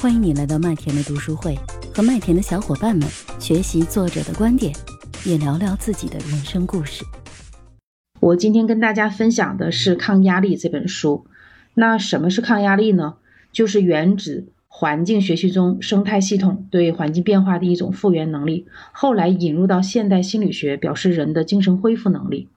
欢迎你来到麦田的读书会，和麦田的小伙伴们学习作者的观点，也聊聊自己的人生故事。我今天跟大家分享的是《抗压力》这本书。那什么是抗压力呢？就是原指环境学习中生态系统对环境变化的一种复原能力，后来引入到现代心理学，表示人的精神恢复能力。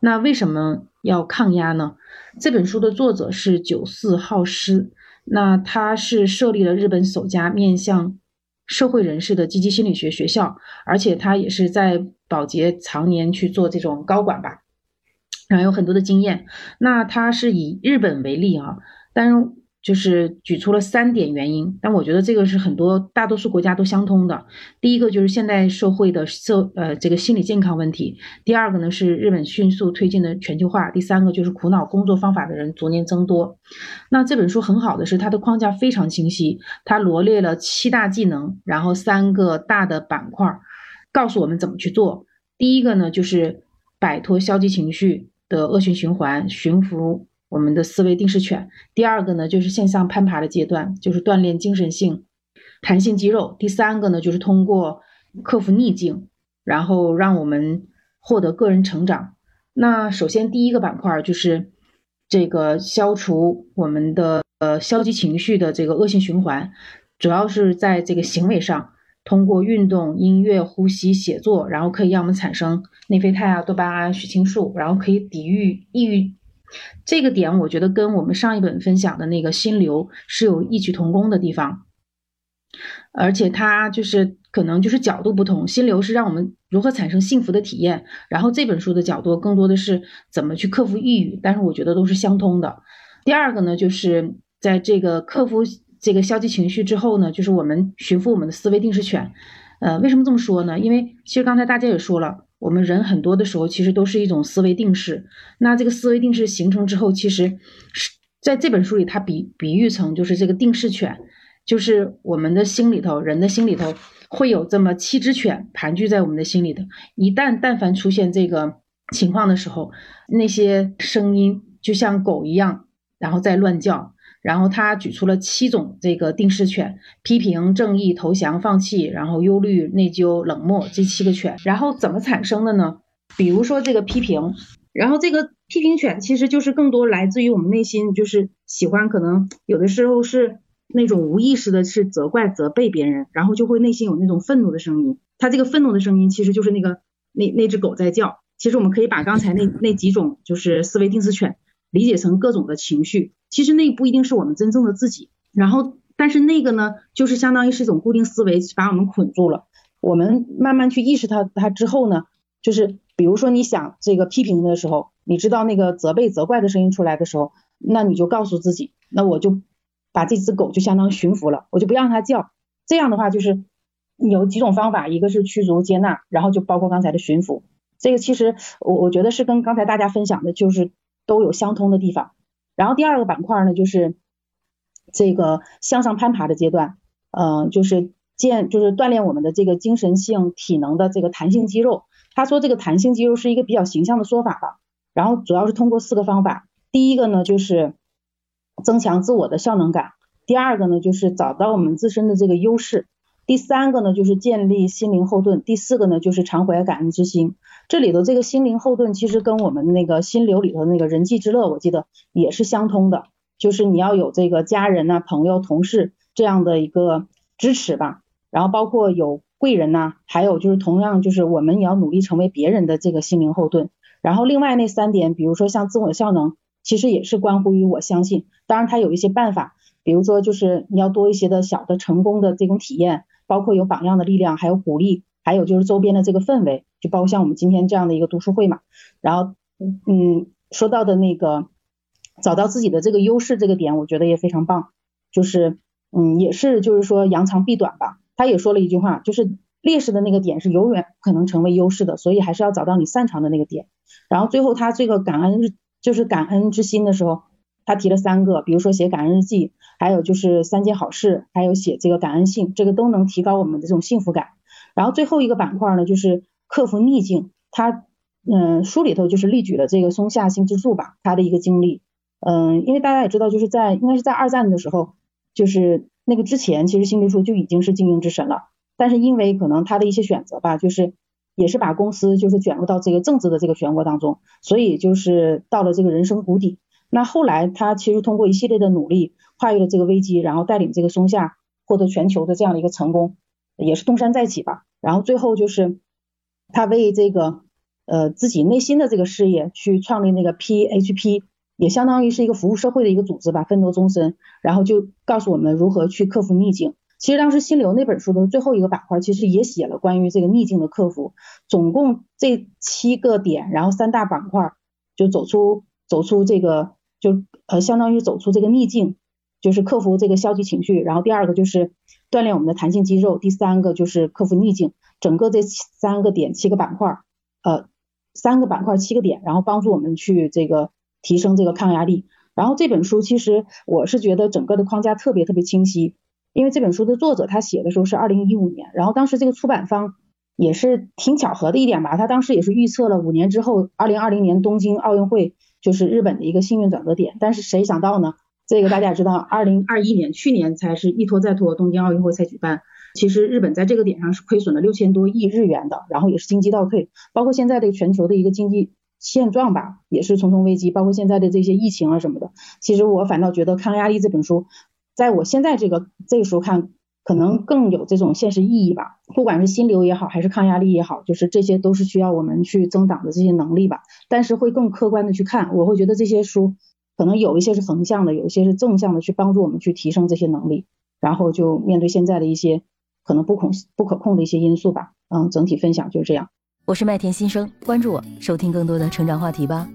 那为什么要抗压呢？这本书的作者是九四浩师，那他是设立了日本首家面向社会人士的积极心理学学校，而且他也是在保洁常年去做这种高管吧，然后有很多的经验。那他是以日本为例啊，但是。就是举出了三点原因，但我觉得这个是很多大多数国家都相通的。第一个就是现代社会的社呃这个心理健康问题，第二个呢是日本迅速推进的全球化，第三个就是苦恼工作方法的人逐年增多。那这本书很好的是它的框架非常清晰，它罗列了七大技能，然后三个大的板块，告诉我们怎么去做。第一个呢就是摆脱消极情绪的恶性循环，驯服。我们的思维定势犬。第二个呢，就是向上攀爬的阶段，就是锻炼精神性弹性肌肉。第三个呢，就是通过克服逆境，然后让我们获得个人成长。那首先第一个板块就是这个消除我们的呃消极情绪的这个恶性循环，主要是在这个行为上，通过运动、音乐、呼吸、写作，然后可以让我们产生内啡肽啊、多巴胺、血清素，然后可以抵御抑郁。这个点我觉得跟我们上一本分享的那个心流是有异曲同工的地方，而且它就是可能就是角度不同，心流是让我们如何产生幸福的体验，然后这本书的角度更多的是怎么去克服抑郁，但是我觉得都是相通的。第二个呢，就是在这个克服这个消极情绪之后呢，就是我们寻复我们的思维定势权。呃，为什么这么说呢？因为其实刚才大家也说了。我们人很多的时候，其实都是一种思维定式。那这个思维定式形成之后，其实是在这本书里，它比比喻成就是这个定式犬，就是我们的心里头，人的心里头会有这么七只犬盘踞在我们的心里头。一旦但凡出现这个情况的时候，那些声音就像狗一样，然后在乱叫。然后他举出了七种这个定势犬：批评、正义、投降、放弃，然后忧虑、内疚、冷漠这七个犬。然后怎么产生的呢？比如说这个批评，然后这个批评犬其实就是更多来自于我们内心，就是喜欢可能有的时候是那种无意识的，是责怪、责备别人，然后就会内心有那种愤怒的声音。他这个愤怒的声音其实就是那个那那只狗在叫。其实我们可以把刚才那那几种就是思维定势犬。理解成各种的情绪，其实那不一定是我们真正的自己。然后，但是那个呢，就是相当于是一种固定思维，把我们捆住了。我们慢慢去意识它，它之后呢，就是比如说你想这个批评的时候，你知道那个责备、责怪的声音出来的时候，那你就告诉自己，那我就把这只狗就相当于驯服了，我就不让它叫。这样的话，就是有几种方法，一个是驱逐、接纳，然后就包括刚才的驯服。这个其实我我觉得是跟刚才大家分享的，就是。都有相通的地方，然后第二个板块呢，就是这个向上攀爬的阶段，嗯，就是建，就是锻炼我们的这个精神性体能的这个弹性肌肉。他说这个弹性肌肉是一个比较形象的说法吧，然后主要是通过四个方法，第一个呢就是增强自我的效能感，第二个呢就是找到我们自身的这个优势。第三个呢，就是建立心灵后盾；第四个呢，就是常怀感恩之心。这里头这个心灵后盾，其实跟我们那个心流里头那个人际之乐，我记得也是相通的。就是你要有这个家人呐、朋友、同事这样的一个支持吧，然后包括有贵人呐，还有就是同样就是我们也要努力成为别人的这个心灵后盾。然后另外那三点，比如说像自我效能，其实也是关乎于我相信。当然它有一些办法，比如说就是你要多一些的小的成功的这种体验。包括有榜样的力量，还有鼓励，还有就是周边的这个氛围，就包括像我们今天这样的一个读书会嘛。然后，嗯，说到的那个找到自己的这个优势这个点，我觉得也非常棒。就是，嗯，也是就是说扬长避短吧。他也说了一句话，就是劣势的那个点是永远不可能成为优势的，所以还是要找到你擅长的那个点。然后最后他这个感恩日就是感恩之心的时候。他提了三个，比如说写感恩日记，还有就是三件好事，还有写这个感恩信，这个都能提高我们的这种幸福感。然后最后一个板块呢，就是克服逆境。他嗯，书里头就是例举了这个松下幸之助吧，他的一个经历。嗯，因为大家也知道，就是在应该是在二战的时候，就是那个之前，其实幸之助就已经是经营之神了，但是因为可能他的一些选择吧，就是也是把公司就是卷入到这个政治的这个漩涡当中，所以就是到了这个人生谷底。那后来他其实通过一系列的努力，跨越了这个危机，然后带领这个松下获得全球的这样的一个成功，也是东山再起吧。然后最后就是他为这个呃自己内心的这个事业去创立那个 PHP。也相当于是一个服务社会的一个组织吧，奋斗终身，然后就告诉我们如何去克服逆境。其实当时心流那本书的最后一个板块，其实也写了关于这个逆境的克服，总共这七个点，然后三大板块，就走出走出这个，就呃相当于走出这个逆境，就是克服这个消极情绪，然后第二个就是锻炼我们的弹性肌肉，第三个就是克服逆境。整个这三个点七个板块，呃三个板块七个点，然后帮助我们去这个。提升这个抗压力，然后这本书其实我是觉得整个的框架特别特别清晰，因为这本书的作者他写的时候是二零一五年，然后当时这个出版方也是挺巧合的一点吧，他当时也是预测了五年之后二零二零年东京奥运会就是日本的一个幸运转折点，但是谁想到呢？这个大家也知道，二零二一年去年才是一拖再拖，东京奥运会才举办，其实日本在这个点上是亏损了六千多亿日元的，然后也是经济倒退，包括现在的全球的一个经济。现状吧，也是重重危机，包括现在的这些疫情啊什么的。其实我反倒觉得《抗压力》这本书，在我现在这个这个时候看，可能更有这种现实意义吧。不管是心流也好，还是抗压力也好，就是这些都是需要我们去增长的这些能力吧。但是会更客观的去看，我会觉得这些书可能有一些是横向的，有一些是正向的，去帮助我们去提升这些能力，然后就面对现在的一些可能不控不可控的一些因素吧。嗯，整体分享就是这样。我是麦田新生，关注我，收听更多的成长话题吧。